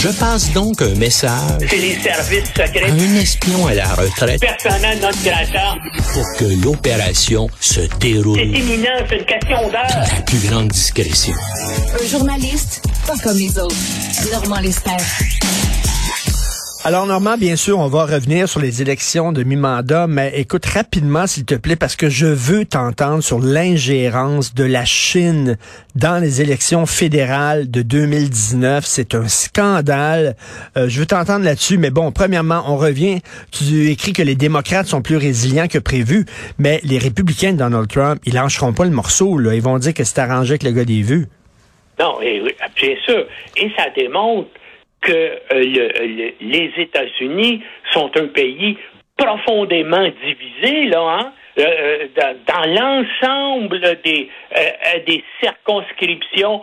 Je passe donc un message. C'est les services secrets. À un espion à la retraite. Personnel notre grata. Pour que l'opération se déroule. C'est imminent, c'est une question d'heure. La plus grande discrétion. Un journaliste, pas comme les autres. Normand Lester. Alors, Normand, bien sûr, on va revenir sur les élections de mi-mandat, mais écoute rapidement, s'il te plaît, parce que je veux t'entendre sur l'ingérence de la Chine dans les élections fédérales de 2019. C'est un scandale. Euh, je veux t'entendre là-dessus, mais bon, premièrement, on revient. Tu écris que les démocrates sont plus résilients que prévu, mais les républicains de Donald Trump, ils lâcheront pas le morceau, là. Ils vont dire que c'est arrangé avec le gars des vues. Non, et, bien sûr. Et ça démontre que euh, le, les États-Unis sont un pays profondément divisé, là, hein? Euh, euh, dans, l'ensemble des, des circonscriptions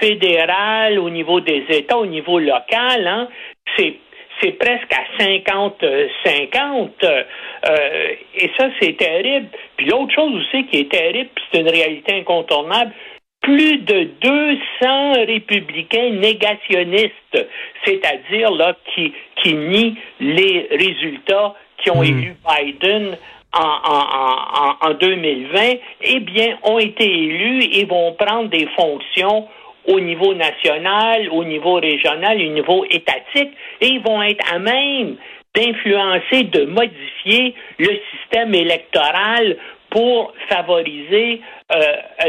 fédérales au niveau des États, au niveau local, hein? c'est c'est presque à 50-50. et ça, c'est terrible. Puis l'autre chose aussi qui est terrible, c'est une réalité incontournable, plus de 200 républicains négationnistes, c'est-à-dire là qui, qui nient les résultats qui ont hmm. élu Biden en, en, en, 2020, eh bien, ont été élus et vont prendre des fonctions au niveau national, au niveau régional, au niveau étatique, et ils vont être à même d'influencer, de modifier le système électoral pour favoriser euh,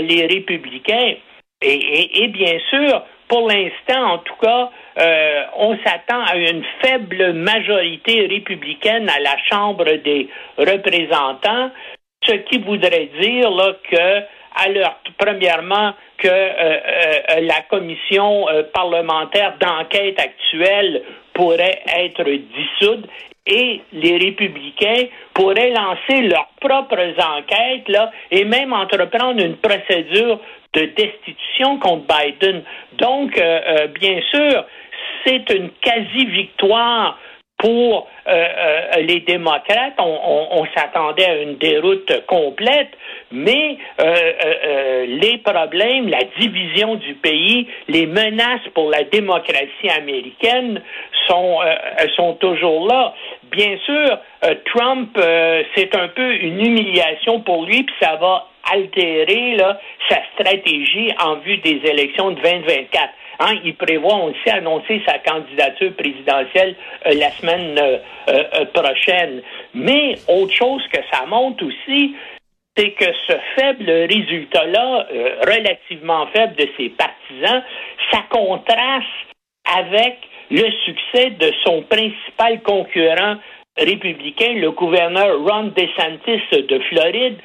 les républicains. Et, bien sûr, pour l'instant, en tout cas, euh, on s'attend à une faible majorité républicaine à la Chambre des représentants, ce qui voudrait dire là, que, premièrement, que euh, la commission parlementaire d'enquête actuelle pourrait être dissoute et les républicains pourraient lancer leurs propres enquêtes là, et même entreprendre une procédure de destitution contre Biden. Donc, euh, euh, bien sûr, c'est une quasi-victoire pour euh, les démocrates. On, s'attendait à une déroute complète, mais les problèmes, la division du pays, les menaces pour la démocratie américaine sont, sont toujours là. Bien sûr, Trump, c'est un peu une humiliation pour lui, puis ça va altérer sa stratégie en vue des élections de 2024. Hein, il prévoit aussi annoncer sa candidature présidentielle euh, la semaine euh, euh, prochaine. Mais autre chose que ça montre aussi, c'est que ce faible résultat-là, relativement faible de ses partisans, ça contraste avec le succès de son principal concurrent républicain, le gouverneur Ron DeSantis de Floride,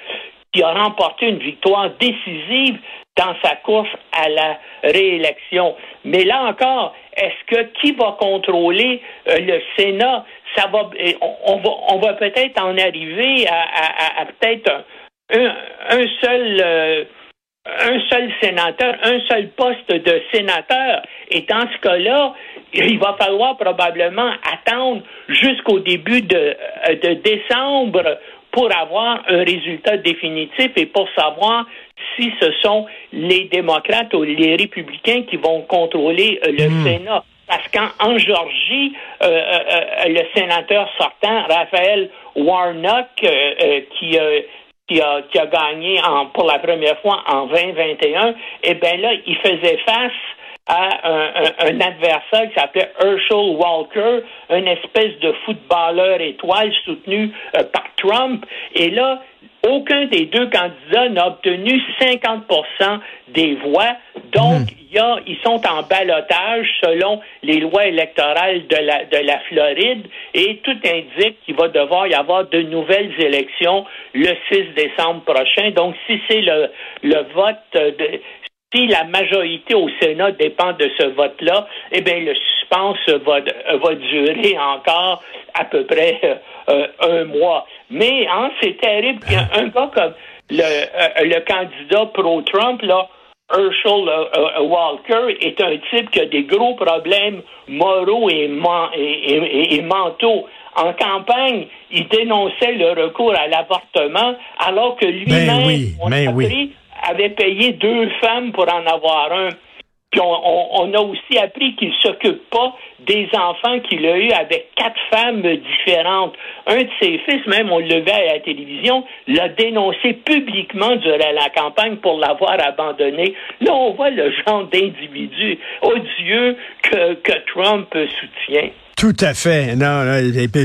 qui a remporté une victoire décisive dans sa course à la réélection. Mais là encore, est-ce que qui va contrôler euh, le Sénat? Ça va, on, va, on va peut-être en arriver à, peut-être un, seul. Euh, un seul sénateur, un seul poste de sénateur. Et dans ce cas-là, il va falloir probablement attendre jusqu'au début de, de décembre pour avoir un résultat définitif et pour savoir si ce sont les démocrates ou les républicains qui vont contrôler euh, le hmm. Sénat. Parce qu'en Georgie, euh, euh, le sénateur sortant, Raphaël Warnock, qui qui a, qui a gagné en, pour la première fois en 2021, eh bien là, il faisait face à un, adversaire qui s'appelait Herschel Walker, une espèce de footballeur étoile soutenu euh, par Trump. Et là, aucun des deux candidats n'a obtenu 50% des voix. Donc, hmm. y a, ils sont en balotage selon les lois électorales de la, de la Floride et tout indique qu'il va devoir y avoir de nouvelles élections le 6 décembre prochain. Donc, si c'est le, le vote de, si la majorité au Sénat dépend de ce vote-là, eh bien, le suspense va, va durer encore à peu près euh, un mois. Mais hein, c'est terrible qu'un gars comme le, euh, le candidat pro-Trump, là, Herschel euh, Walker, est un type qui a des gros problèmes moraux et, et, mentaux. En campagne, il dénonçait le recours à l'avortement, alors que ben lui-même, avait payé deux femmes pour en avoir un. Puis on, a aussi appris qu'il s'occupe pas des enfants qu'il a eus avec quatre femmes différentes. Un de ses fils, même, on le à la télévision, l'a dénoncé publiquement durant la campagne pour l'avoir abandonné. Là, on voit le genre d'individu odieux que, que Trump soutient. Tout à fait. Non,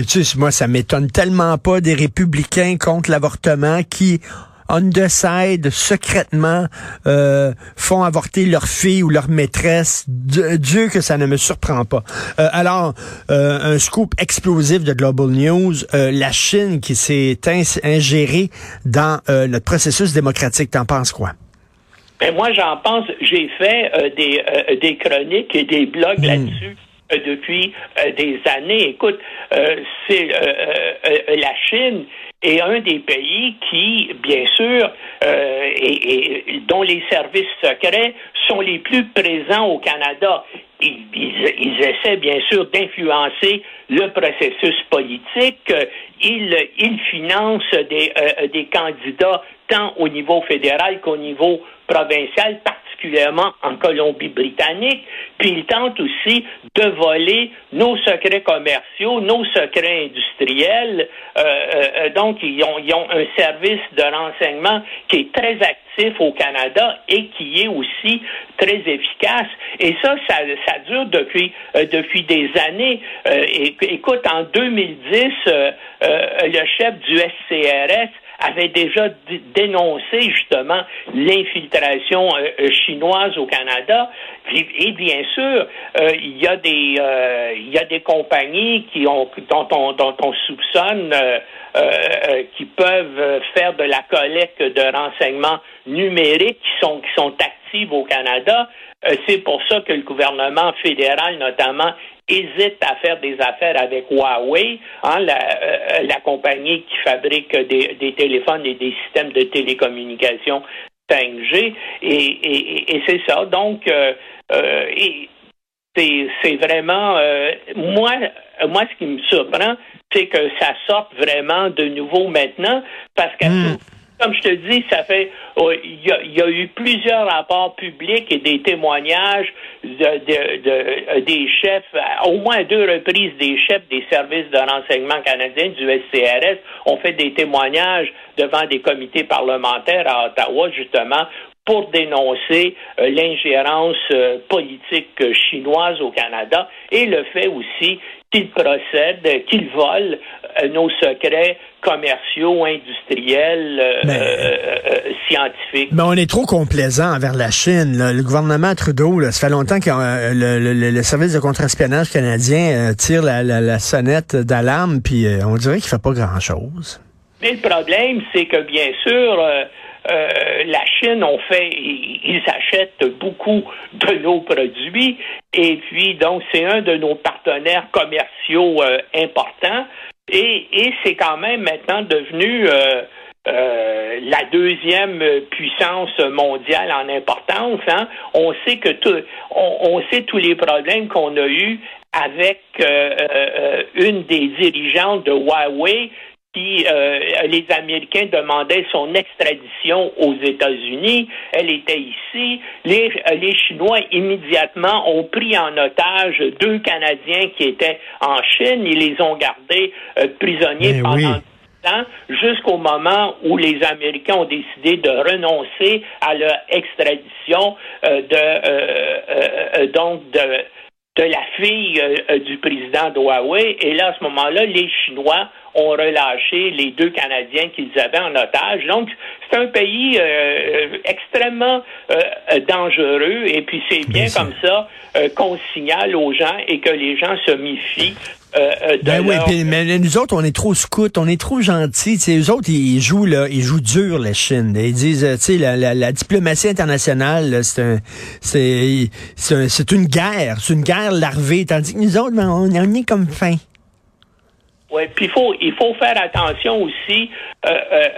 sais, moi, ça m'étonne tellement pas des républicains contre l'avortement qui on side, secrètement, euh, font avorter leur fille ou leur maîtresse. Dieu que ça ne me surprend pas. Euh, alors, euh, un scoop explosif de Global News, la Chine qui s'est ingérée dans notre processus démocratique. T'en penses quoi? Ben moi, j'en pense. J'ai fait des, des chroniques et des blogs hmm. là-dessus depuis des années. Écoute, c'est la Chine est un des pays qui, bien sûr, euh, et, dont les services secrets sont les plus présents au Canada. Ils, ils, essaient bien sûr d'influencer le processus politique. Ils, ils financent des, euh, des candidats tant au niveau fédéral qu'au niveau provincial, particulièrement en Colombie-Britannique, puis ils tentent aussi de voler nos secrets commerciaux, nos secrets industriels. Euh, euh, euh, donc, ils ont, ils ont un service de renseignement qui est très actif au Canada et qui est aussi très efficace. Et ça, ça, ça dure depuis, depuis des années. écoute, en 2010, le chef du SCRS avait déjà dénoncé justement l'infiltration euh, euh, chinoise au Canada. Et, bien sûr, euh, il y a des il y a des compagnies qui ont dont on dont on soupçonne qui peuvent faire de la collecte de renseignements numériques qui sont qui sont actives au Canada. C'est pour ça que le gouvernement fédéral, notamment, hésite à faire des affaires avec Huawei, hein, la, euh, la, compagnie qui fabrique des, des, téléphones et des systèmes de télécommunication 5G. Et, et, et c'est ça. Donc, euh, euh c'est vraiment moi moi ce qui me surprend c'est que ça sorte vraiment de nouveau maintenant parce que hmm comme je te dis, ça fait oh, il y, a, eu plusieurs rapports publics et des témoignages de, des chefs, au moins deux reprises, des chefs des services de renseignement canadiens du SCRS ont fait des témoignages devant des comités parlementaires à Ottawa, justement, pour dénoncer euh, l'ingérence euh, politique chinoise au Canada et le fait aussi qu'ils procèdent, qu'ils volent euh, nos secrets commerciaux, industriels, scientifiques. Mais on est trop complaisant envers la Chine. Le gouvernement Trudeau, ça fait longtemps que le, service de contre-espionnage canadien tire la, sonnette d'alarme, puis on dirait qu'il fait pas grand-chose. Mais le problème, c'est que bien sûr, euh, la Chine, on fait, ils, achètent beaucoup de nos produits et puis donc c'est un de nos partenaires commerciaux euh, importants et, et c'est quand même maintenant devenu euh, la deuxième puissance mondiale en importance. Hein. On sait que tout, on, on, sait tous les problèmes qu'on a eus avec une des dirigeantes de Huawei qui euh, les Américains demandaient son extradition aux États-Unis. Elle était ici. Les, euh, les Chinois immédiatement ont pris en otage deux Canadiens qui étaient en Chine. Ils les ont gardés euh, prisonniers pendant oui. jusqu'au moment où les Américains ont décidé de renoncer à leur extradition de donc de de la fille du président de Huawei. Et là, à ce moment-là, les Chinois ont relâché les deux Canadiens qu'ils avaient en otage. Donc, c'est un pays euh, extrêmement euh, dangereux et puis c'est bien comme ça euh, qu'on signale aux gens et que les gens se méfient ben oui, mais nous autres, on est trop scouts, on est trop gentils. T'sais, eux autres, ils jouent là, ils jouent dur la Chine. Ils disent, tu sais, la, la, diplomatie internationale, c'est un, c'est, c'est une guerre, c'est une guerre larvée. Tandis que nous autres, ben, on, on est comme fin. Oui, puis il faut, il faut faire attention aussi, euh, euh,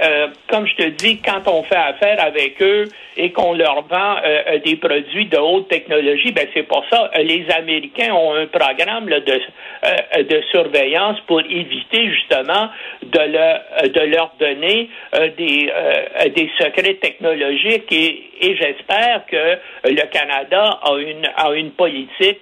euh, comme je te dis, quand on fait affaire avec eux et qu'on leur vend des produits de haute technologie, ben c'est pour ça les Américains ont un programme de, de surveillance pour éviter justement de, leur de leur donner des, des secrets technologiques et, et j'espère que le Canada a une, a une politique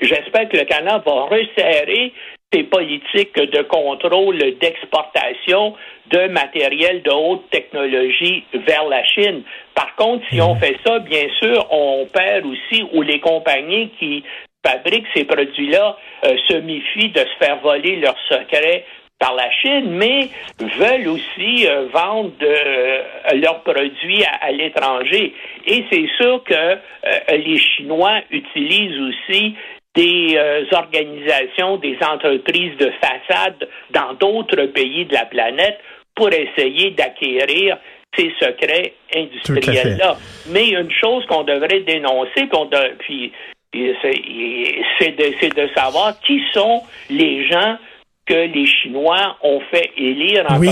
J'espère que le Canada va resserrer ses politiques de contrôle d'exportation de matériel de haute technologie vers la Chine. Par contre, si on mhm. fait ça, bien sûr, on perd aussi, ou les compagnies qui fabriquent ces produits-là euh, se méfient de se faire voler leurs secrets par la Chine, mais veulent aussi euh, vendre euh, leurs produits à, l'étranger. Et c'est sûr que les Chinois utilisent aussi des euh, organisations, des entreprises de façade dans d'autres pays de la planète pour essayer d'acquérir ces secrets industriels-là. Mais une chose qu'on devrait dénoncer, qu'on puis c'est de, de savoir qui sont les gens que les Chinois ont fait élire en oui.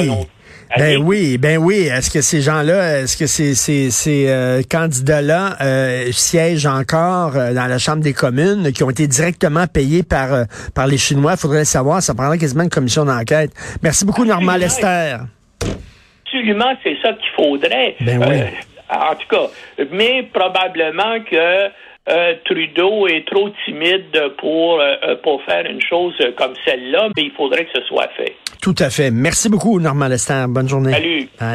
Ben oui, ben oui. Est-ce que ces gens-là, est-ce que ces, ces, ces euh, candidats-là euh, siègent encore euh, dans la Chambre des communes, qui ont été directement payés par, par les Chinois? Il faudrait le savoir. Ça prendrait quasiment une commission d'enquête. Merci beaucoup, Normand Lester. Absolument, c'est ça qu'il faudrait. Ben oui. en tout cas, mais probablement que Trudeau est trop timide pour, pour faire une chose comme celle-là, mais il faudrait que ce soit fait. Tout à fait. Merci beaucoup, Normand Lester. Bonne journée. Salut.